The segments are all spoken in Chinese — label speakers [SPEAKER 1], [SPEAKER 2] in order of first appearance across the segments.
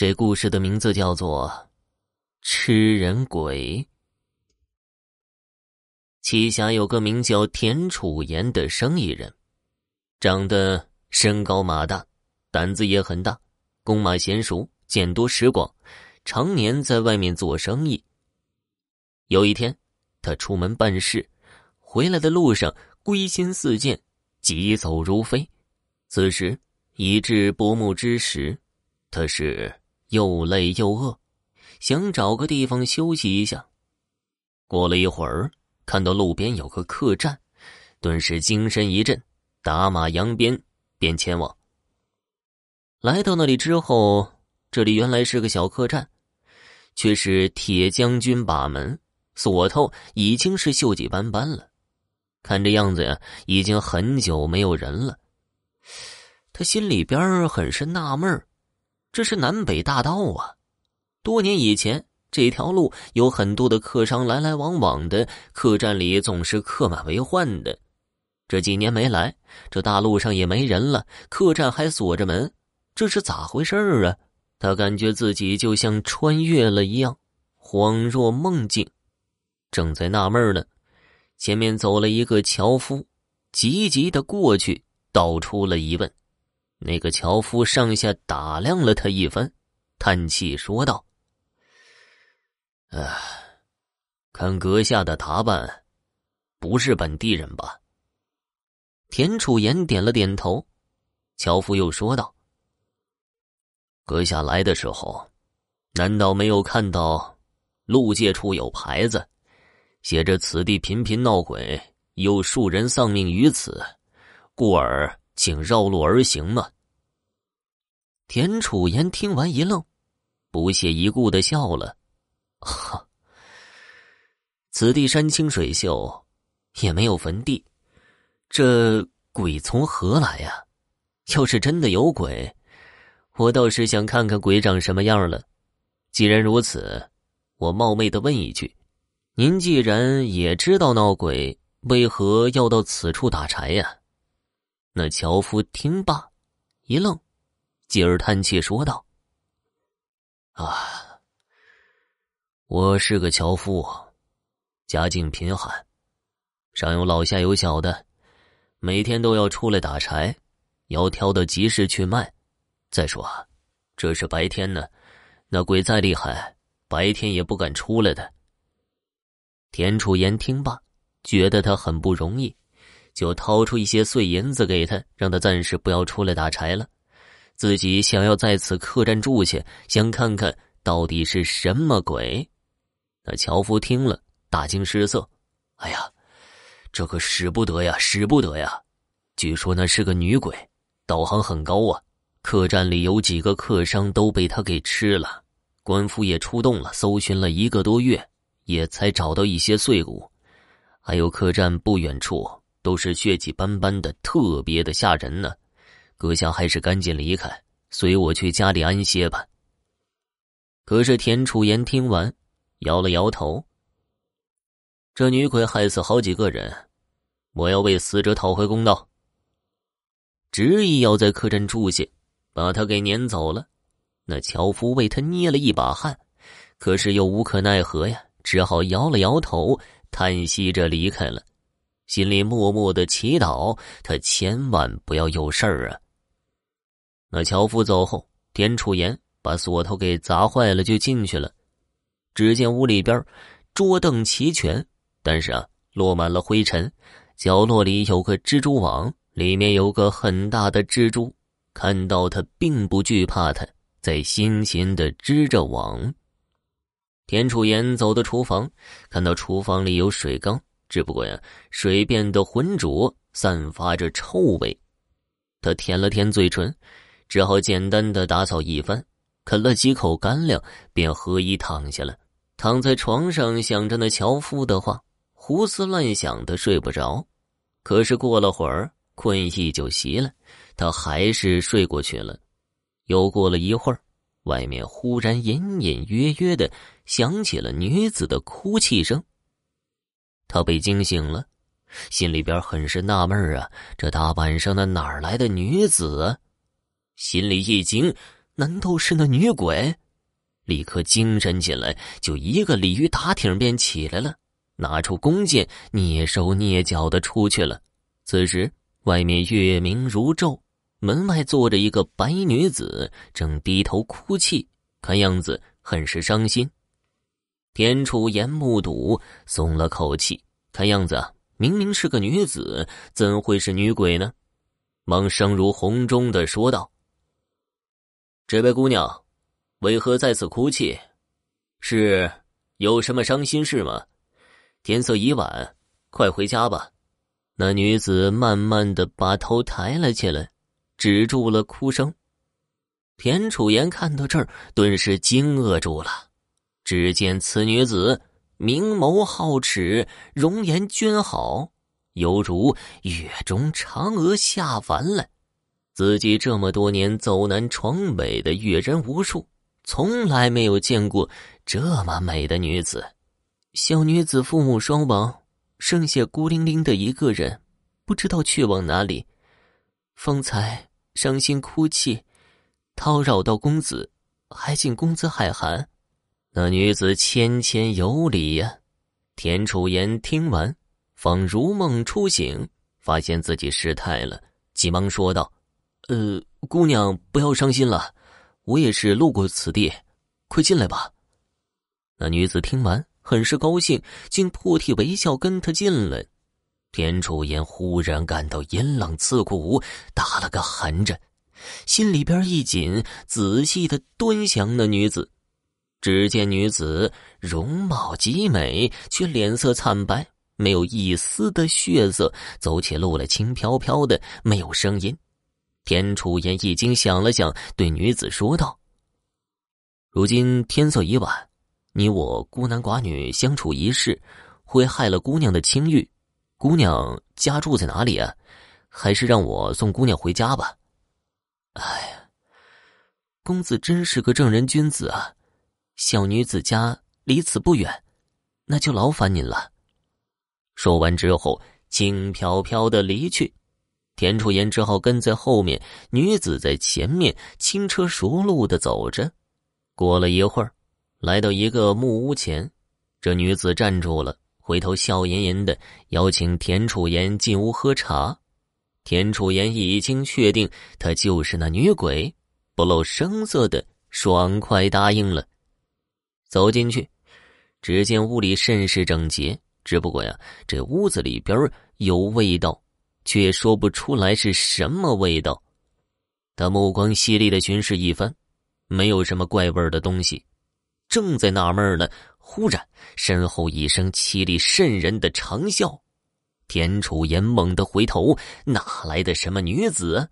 [SPEAKER 1] 这故事的名字叫做《吃人鬼》。栖霞有个名叫田楚言的生意人，长得身高马大，胆子也很大，弓马娴熟，见多识广，常年在外面做生意。有一天，他出门办事，回来的路上归心似箭，疾走如飞。此时已至薄暮之时，他是又累又饿，想找个地方休息一下。过了一会儿。看到路边有个客栈，顿时精神一振，打马扬鞭便前往。来到那里之后，这里原来是个小客栈，却是铁将军把门，锁头已经是锈迹斑斑了。看这样子呀，已经很久没有人了。他心里边很是纳闷这是南北大道啊，多年以前。这条路有很多的客商来来往往的，客栈里总是客满为患的。这几年没来，这大路上也没人了，客栈还锁着门，这是咋回事儿啊？他感觉自己就像穿越了一样，恍若梦境。正在纳闷呢，前面走了一个樵夫，急急的过去，道出了疑问。那个樵夫上下打量了他一番，叹气说道。哎，看阁下的打扮，不是本地人吧？田楚言点了点头。樵夫又说道：“阁下来的时候，难道没有看到路界处有牌子，写着‘此地频频闹鬼，有数人丧命于此，故而请绕路而行’吗？”田楚言听完一愣，不屑一顾的笑了。哈，此地山清水秀，也没有坟地，这鬼从何来呀？要是真的有鬼，我倒是想看看鬼长什么样了。既然如此，我冒昧的问一句：您既然也知道闹鬼，为何要到此处打柴呀？那樵夫听罢，一愣，继而叹气说道：“啊。”我是个樵夫，家境贫寒，上有老下有小的，每天都要出来打柴，要挑到集市去卖。再说，这是白天呢，那鬼再厉害，白天也不敢出来的。田楚言听罢，觉得他很不容易，就掏出一些碎银子给他，让他暂时不要出来打柴了，自己想要在此客栈住下，想看看到底是什么鬼。那樵夫听了，大惊失色。哎呀，这可使不得呀，使不得呀！据说那是个女鬼，道行很高啊。客栈里有几个客商都被他给吃了，官府也出动了，搜寻了一个多月，也才找到一些碎骨。还有客栈不远处都是血迹斑斑的，特别的吓人呢。阁下还是赶紧离开，随我去家里安歇吧。可是田楚言听完。摇了摇头。这女鬼害死好几个人，我要为死者讨回公道。执意要在客栈住下，把他给撵走了。那樵夫为他捏了一把汗，可是又无可奈何呀，只好摇了摇头，叹息着离开了，心里默默的祈祷他千万不要有事儿啊。那樵夫走后，田楚言把锁头给砸坏了，就进去了。只见屋里边桌凳齐全，但是啊，落满了灰尘。角落里有个蜘蛛网，里面有个很大的蜘蛛。看到他，并不惧怕，他在辛勤的织着网。田楚言走到厨房，看到厨房里有水缸，只不过呀，水变得浑浊，散发着臭味。他舔了舔嘴唇，只好简单的打扫一番。啃了几口干粮，便合衣躺下了。躺在床上，想着那樵夫的话，胡思乱想的睡不着。可是过了会儿，困意就袭了，他还是睡过去了。又过了一会儿，外面忽然隐隐约约的响起了女子的哭泣声。他被惊醒了，心里边很是纳闷啊，这大晚上的哪儿来的女子？心里一惊。难道是那女鬼？立刻精神起来，就一个鲤鱼打挺便起来了，拿出弓箭，蹑手蹑脚的出去了。此时外面月明如昼，门外坐着一个白女子，正低头哭泣，看样子很是伤心。田楚言目睹，松了口气，看样子，明明是个女子，怎会是女鬼呢？忙声如洪钟的说道：“这位姑娘。”为何在此哭泣？是有什么伤心事吗？天色已晚，快回家吧。那女子慢慢的把头抬了起来，止住了哭声。田楚言看到这儿，顿时惊愕住了。只见此女子明眸皓齿，容颜娟好，犹如月中嫦娥下凡来。自己这么多年走南闯北的阅人无数。从来没有见过这么美的女子。小女子父母双亡，剩下孤零零的一个人，不知道去往哪里。方才伤心哭泣，叨扰到公子，还请公子海涵。那女子谦谦有礼呀。田楚言听完，方如梦初醒，发现自己失态了，急忙说道：“呃，姑娘不要伤心了。”我也是路过此地，快进来吧。那女子听完，很是高兴，竟破涕为笑，跟他进来。田楚言忽然感到阴冷刺骨，打了个寒颤，心里边一紧，仔细的端详那女子。只见女子容貌极美，却脸色惨白，没有一丝的血色，走起路来轻飘飘的，没有声音。田楚言一惊，想了想，对女子说道：“如今天色已晚，你我孤男寡女相处一室，会害了姑娘的清誉。姑娘家住在哪里啊？还是让我送姑娘回家吧。”哎呀，公子真是个正人君子啊！小女子家离此不远，那就劳烦您了。说完之后，轻飘飘的离去。田楚言只好跟在后面，女子在前面轻车熟路的走着。过了一会儿，来到一个木屋前，这女子站住了，回头笑吟吟的邀请田楚言进屋喝茶。田楚言已经确定她就是那女鬼，不露声色的爽快答应了。走进去，只见屋里甚是整洁，只不过呀，这屋子里边有味道。却说不出来是什么味道。他目光犀利的巡视一番，没有什么怪味的东西。正在纳闷呢，忽然身后一声凄厉渗人的长啸。田楚言猛地回头，哪来的什么女子？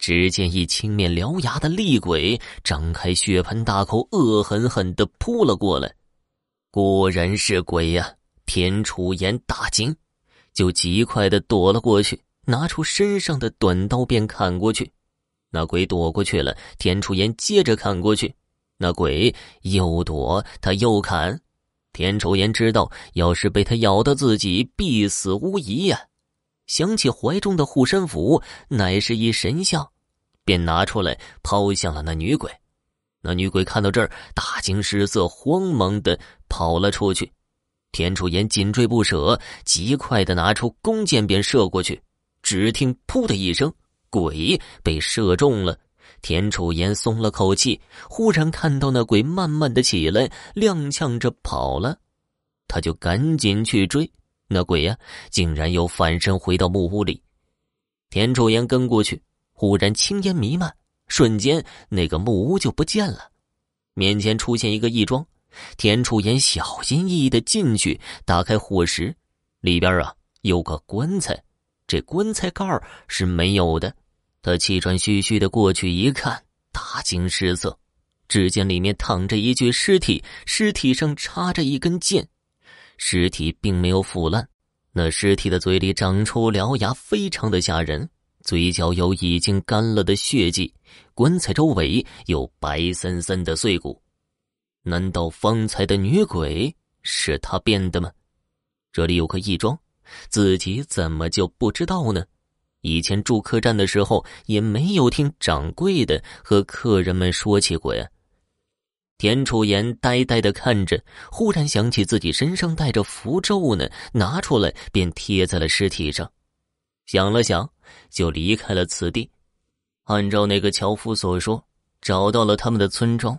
[SPEAKER 1] 只见一青面獠牙的厉鬼张开血盆大口，恶狠狠的扑了过来。果然是鬼呀！田楚言大惊，就极快的躲了过去。拿出身上的短刀便砍过去，那鬼躲过去了。田楚言接着砍过去，那鬼又躲，他又砍。田楚言知道，要是被他咬到自己，必死无疑呀。想起怀中的护身符乃是一神像，便拿出来抛向了那女鬼。那女鬼看到这儿，大惊失色，慌忙的跑了出去。田楚言紧追不舍，极快的拿出弓箭便射过去。只听“噗”的一声，鬼被射中了。田楚言松了口气，忽然看到那鬼慢慢的起来，踉跄着跑了。他就赶紧去追，那鬼呀，竟然又反身回到木屋里。田楚言跟过去，忽然青烟弥漫，瞬间那个木屋就不见了。面前出现一个义庄，田楚言小心翼翼的进去，打开火石，里边啊有个棺材。这棺材盖是没有的，他气喘吁吁的过去一看，大惊失色。只见里面躺着一具尸体，尸体上插着一根剑，尸体并没有腐烂，那尸体的嘴里长出獠牙，非常的吓人，嘴角有已经干了的血迹，棺材周围有白森森的碎骨。难道方才的女鬼是他变的吗？这里有个义庄。自己怎么就不知道呢？以前住客栈的时候也没有听掌柜的和客人们说起过呀。田楚言呆呆的看着，忽然想起自己身上带着符咒呢，拿出来便贴在了尸体上。想了想，就离开了此地，按照那个樵夫所说，找到了他们的村庄。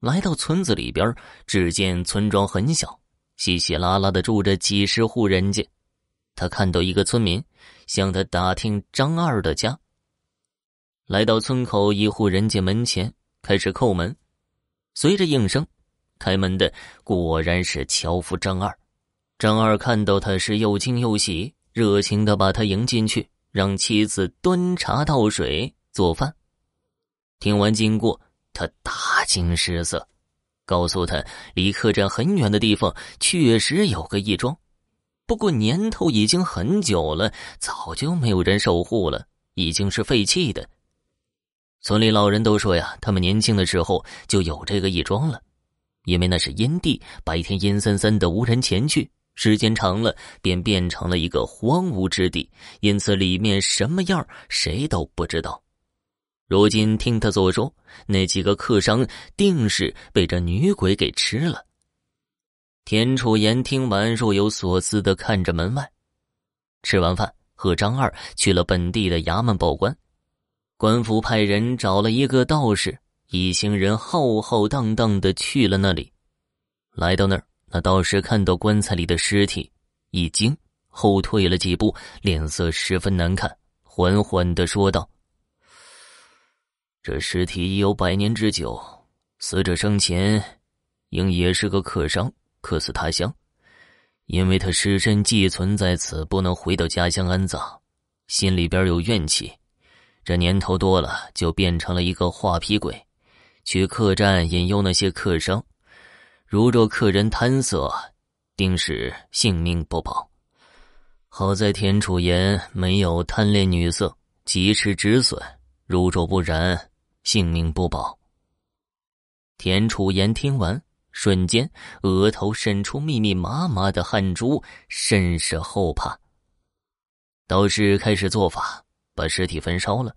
[SPEAKER 1] 来到村子里边，只见村庄很小，稀稀拉拉的住着几十户人家。他看到一个村民向他打听张二的家。来到村口一户人家门前，开始叩门。随着应声，开门的果然是樵夫张二。张二看到他是又惊又喜，热情的把他迎进去，让妻子端茶倒水做饭。听完经过，他大惊失色，告诉他离客栈很远的地方确实有个义庄，不过年头已经很久了，早就没有人守护了，已经是废弃的。村里老人都说呀，他们年轻的时候就有这个义庄了，因为那是阴地，白天阴森森的，无人前去，时间长了便变成了一个荒芜之地，因此里面什么样谁都不知道。如今听他所说，那几个客商定是被这女鬼给吃了。田楚言听完，若有所思的看着门外。吃完饭，和张二去了本地的衙门报官。官府派人找了一个道士，一行人浩浩荡荡的去了那里。来到那儿，那道士看到棺材里的尸体，一惊，后退了几步，脸色十分难看，缓缓的说道：“这尸体已有百年之久，死者生前应也是个客商，客死他乡，因为他尸身寄存在此，不能回到家乡安葬，心里边有怨气。”这年头多了，就变成了一个画皮鬼，去客栈引诱那些客商。如若客人贪色，定是性命不保。好在田楚言没有贪恋女色，及时止损。如若不然，性命不保。田楚言听完，瞬间额头渗出密密麻麻的汗珠，甚是后怕。道士开始做法，把尸体焚烧了。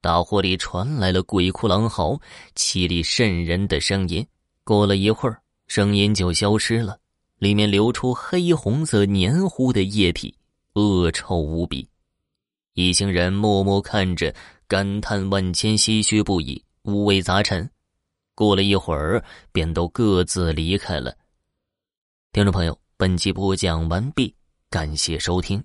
[SPEAKER 1] 大火里传来了鬼哭狼嚎、凄厉渗人的声音。过了一会儿，声音就消失了，里面流出黑红色黏糊的液体，恶臭无比。一行人默默看着，感叹万千，唏嘘不已，五味杂陈。过了一会儿，便都各自离开了。听众朋友，本集播讲完毕，感谢收听。